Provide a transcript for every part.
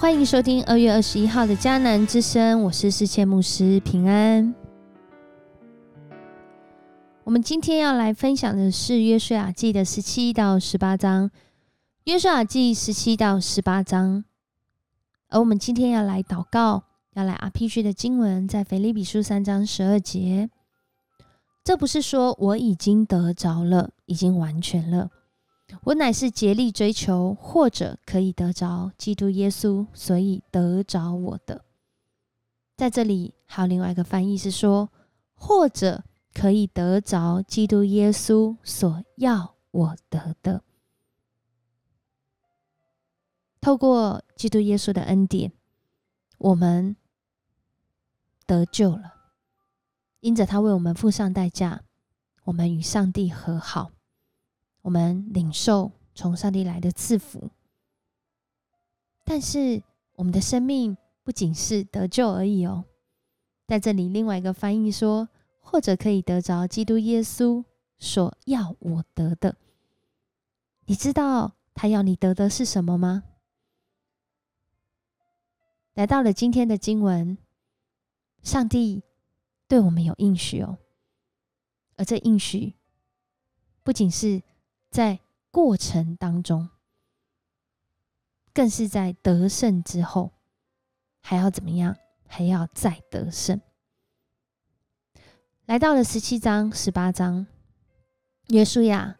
欢迎收听二月二十一号的迦南之声，我是世界牧师平安。我们今天要来分享的是约书亚记的十七到十八章，约书亚记十七到十八章。而我们今天要来祷告，要来 RPG 的经文，在腓立比书三章十二节。这不是说我已经得着了，已经完全了。我乃是竭力追求，或者可以得着基督耶稣，所以得着我的。在这里还有另外一个翻译是说，或者可以得着基督耶稣所要我得的。透过基督耶稣的恩典，我们得救了。因着他为我们付上代价，我们与上帝和好，我们领受从上帝来的赐福。但是我们的生命不仅是得救而已哦，在这里另外一个翻译说，或者可以得着基督耶稣所要我得的。你知道他要你得的是什么吗？来到了今天的经文，上帝。对我们有应许哦，而这应许不仅是在过程当中，更是在得胜之后，还要怎么样？还要再得胜。来到了十七章、十八章，约书亚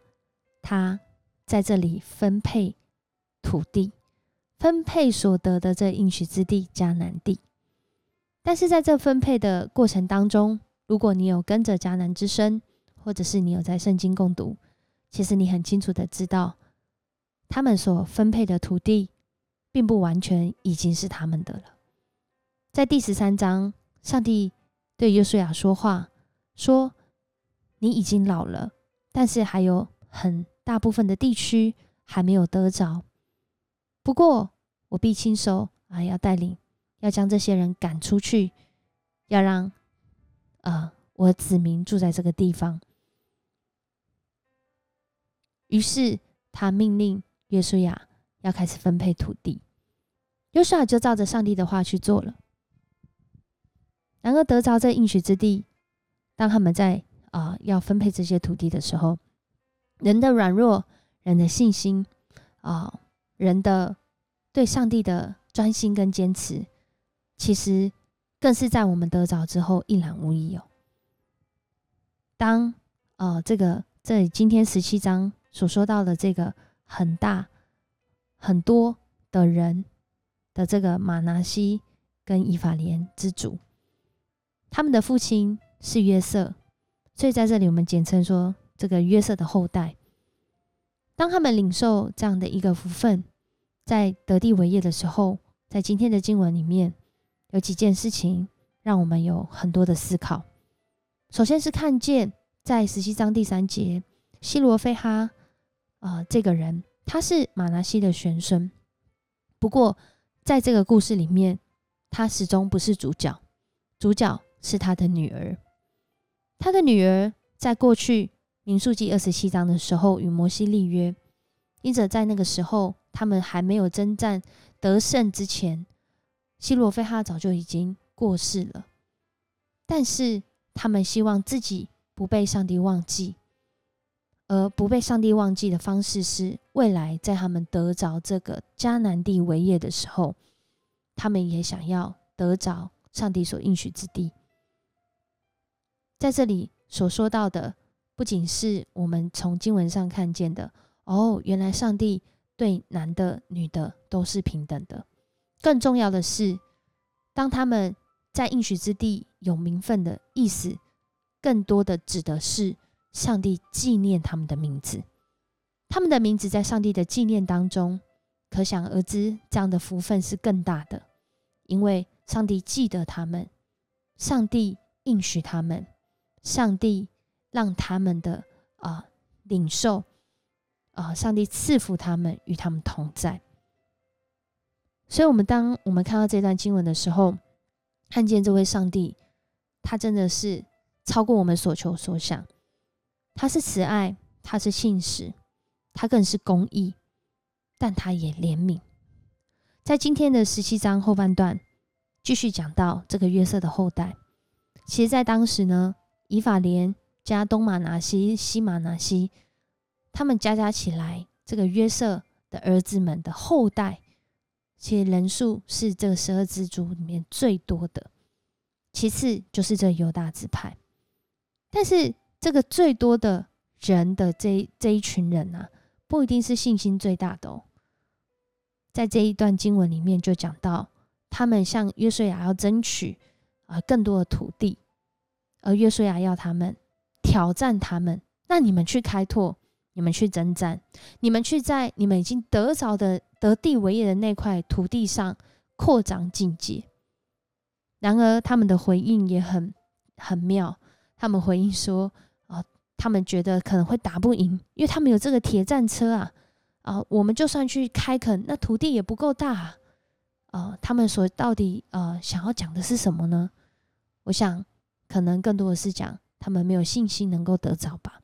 他在这里分配土地，分配所得的这应许之地迦南地。但是在这分配的过程当中，如果你有跟着迦南之声，或者是你有在圣经共读，其实你很清楚的知道，他们所分配的土地，并不完全已经是他们的了。在第十三章，上帝对约书亚说话，说：“你已经老了，但是还有很大部分的地区还没有得着。不过我必亲手啊，要带领。”要将这些人赶出去，要让呃我子民住在这个地方。于是他命令约书亚要开始分配土地，约书亚就照着上帝的话去做了。然而得着这应许之地，当他们在啊要分配这些土地的时候，人的软弱、人的信心啊、人的对上帝的专心跟坚持。其实更是在我们得着之后一览无遗哦。当呃这个这今天十七章所说到的这个很大很多的人的这个马拿西跟以法莲之主，他们的父亲是约瑟，所以在这里我们简称说这个约瑟的后代。当他们领受这样的一个福分，在得地为业的时候，在今天的经文里面。有几件事情让我们有很多的思考。首先是看见在十七章第三节，希罗菲哈啊这个人，他是马拿西的玄孙。不过在这个故事里面，他始终不是主角，主角是他的女儿。他的女儿在过去民数记二十七章的时候与摩西立约，因着在那个时候他们还没有征战得胜之前。希罗菲哈早就已经过世了，但是他们希望自己不被上帝忘记，而不被上帝忘记的方式是，未来在他们得着这个迦南地为业的时候，他们也想要得着上帝所应许之地。在这里所说到的，不仅是我们从经文上看见的，哦，原来上帝对男的、女的都是平等的。更重要的是，当他们在应许之地有名分的意思，更多的指的是上帝纪念他们的名字。他们的名字在上帝的纪念当中，可想而知，这样的福分是更大的，因为上帝记得他们，上帝应许他们，上帝让他们的啊领受啊，上帝赐福他们，与他们同在。所以，我们当我们看到这段经文的时候，看见这位上帝，他真的是超过我们所求所想。他是慈爱，他是信实，他更是公义，但他也怜悯。在今天的十七章后半段，继续讲到这个约瑟的后代。其实，在当时呢，以法莲加东马拿西、西马拿西，他们加加起来，这个约瑟的儿子们的后代，其实人数是这十二支族里面最多的。其次就是这犹大支派，但是这个最多的人的这这一群人呢，不一定是信心最大的哦。在这一段经文里面就讲到，他们向约瑟亚要争取啊更多的土地，而约瑟亚要他们挑战他们，那你们去开拓，你们去征战，你们去在你们已经得着的得地为业的那块土地上扩张境界。然而他们的回应也很很妙，他们回应说，他们觉得可能会打不赢，因为他们有这个铁战车啊。啊，我们就算去开垦，那土地也不够大啊。他们所到底呃想要讲的是什么呢？我想可能更多的是讲他们没有信心能够得着吧。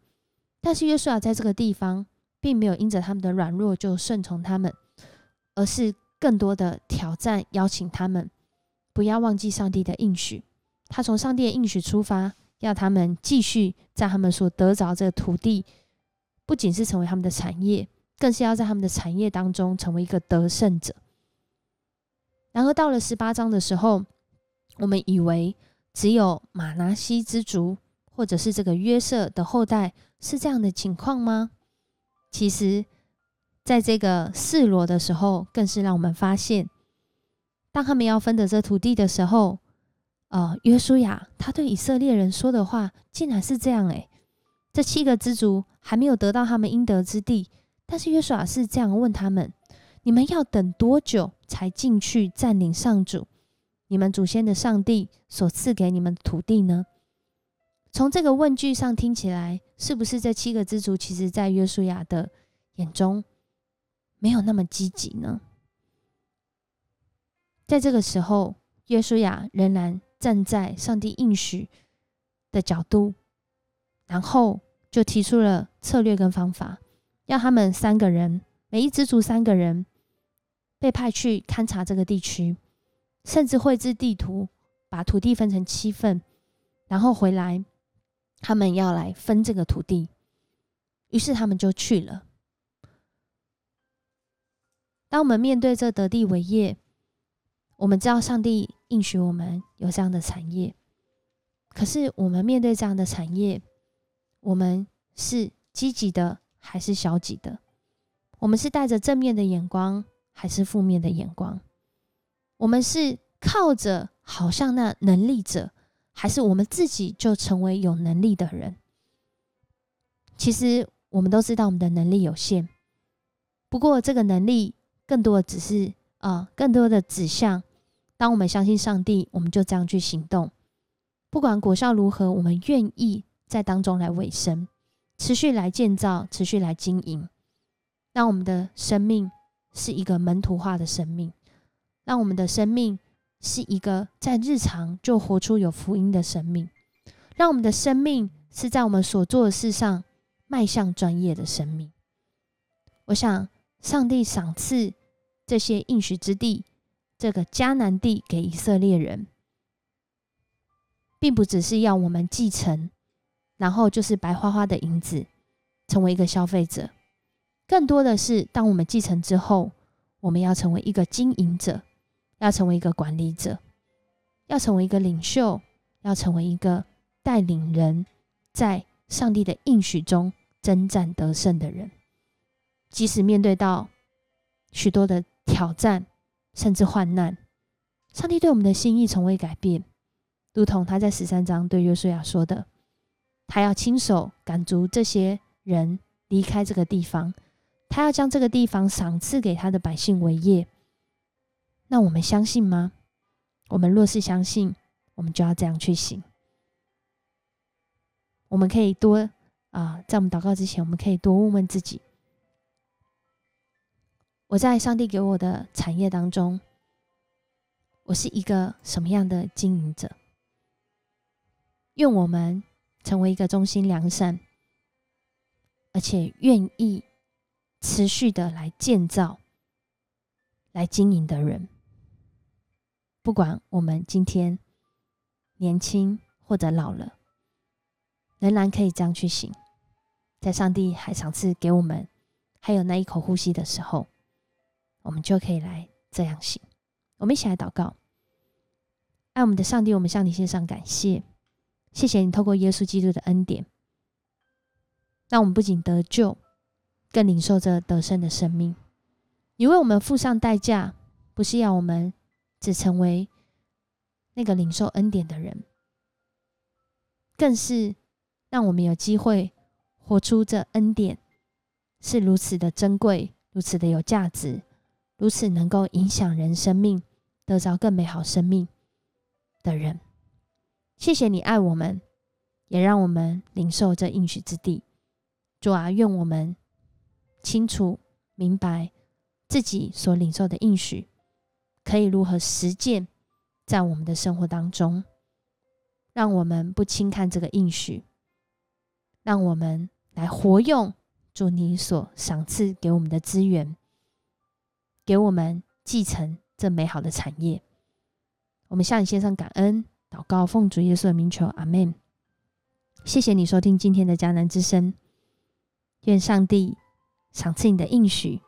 但是约书亚在这个地方并没有因着他们的软弱就顺从他们，而是更多的挑战，邀请他们不要忘记上帝的应许。他从上帝的应许出发，要他们继续在他们所得着这个土地，不仅是成为他们的产业。更是要在他们的产业当中成为一个得胜者。然而到了十八章的时候，我们以为只有马拿西之族，或者是这个约瑟的后代是这样的情况吗？其实，在这个示罗的时候，更是让我们发现，当他们要分得这土地的时候，呃，约书亚他对以色列人说的话，竟然是这样：诶，这七个支族还没有得到他们应得之地。但是约书亚是这样问他们：“你们要等多久才进去占领上主、你们祖先的上帝所赐给你们的土地呢？”从这个问句上听起来，是不是这七个支族其实在约书亚的眼中没有那么积极呢？在这个时候，约书亚仍然站在上帝应许的角度，然后就提出了策略跟方法。要他们三个人，每一支族三个人被派去勘察这个地区，甚至绘制地图，把土地分成七份，然后回来，他们要来分这个土地。于是他们就去了。当我们面对这得地为业，我们知道上帝应许我们有这样的产业，可是我们面对这样的产业，我们是积极的。还是消极的，我们是带着正面的眼光，还是负面的眼光？我们是靠着好像那能力者，还是我们自己就成为有能力的人？其实我们都知道我们的能力有限，不过这个能力更多的只是啊，更多的指向。当我们相信上帝，我们就这样去行动，不管果效如何，我们愿意在当中来委身。持续来建造，持续来经营，让我们的生命是一个门徒化的生命，让我们的生命是一个在日常就活出有福音的生命，让我们的生命是在我们所做的事上迈向专业的生命。我想，上帝赏赐这些应许之地，这个迦南地给以色列人，并不只是要我们继承。然后就是白花花的银子，成为一个消费者。更多的是，当我们继承之后，我们要成为一个经营者，要成为一个管理者，要成为一个领袖，要成为一个带领人，在上帝的应许中征战得胜的人。即使面对到许多的挑战，甚至患难，上帝对我们的心意从未改变，如同他在十三章对约书亚说的。他要亲手赶逐这些人离开这个地方，他要将这个地方赏赐给他的百姓为业。那我们相信吗？我们若是相信，我们就要这样去行。我们可以多啊，在我们祷告之前，我们可以多问问自己：我在上帝给我的产业当中，我是一个什么样的经营者？愿我们。成为一个忠心良善，而且愿意持续的来建造、来经营的人。不管我们今天年轻或者老了，仍然可以这样去行。在上帝还赏赐给我们还有那一口呼吸的时候，我们就可以来这样行。我们一起来祷告，爱我们的上帝，我们向你献上感谢，谢谢你透过耶稣基督的恩典，让我们不仅得救，更领受着得胜的生命。你为我们付上代价，不是要我们只成为那个领受恩典的人，更是让我们有机会活出这恩典是如此的珍贵，如此的有价值，如此能够影响人生命。得着更美好生命的人，谢谢你爱我们，也让我们领受这应许之地。主啊，愿我们清楚明白自己所领受的应许，可以如何实践在我们的生活当中。让我们不轻看这个应许，让我们来活用主你所赏赐给我们的资源，给我们继承。这美好的产业，我们向你献上感恩，祷告，奉主耶稣的名求，阿门。谢谢你收听今天的迦南之声，愿上帝赏赐你的应许，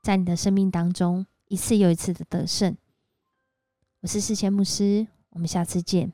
在你的生命当中一次又一次的得胜。我是世谦牧师，我们下次见。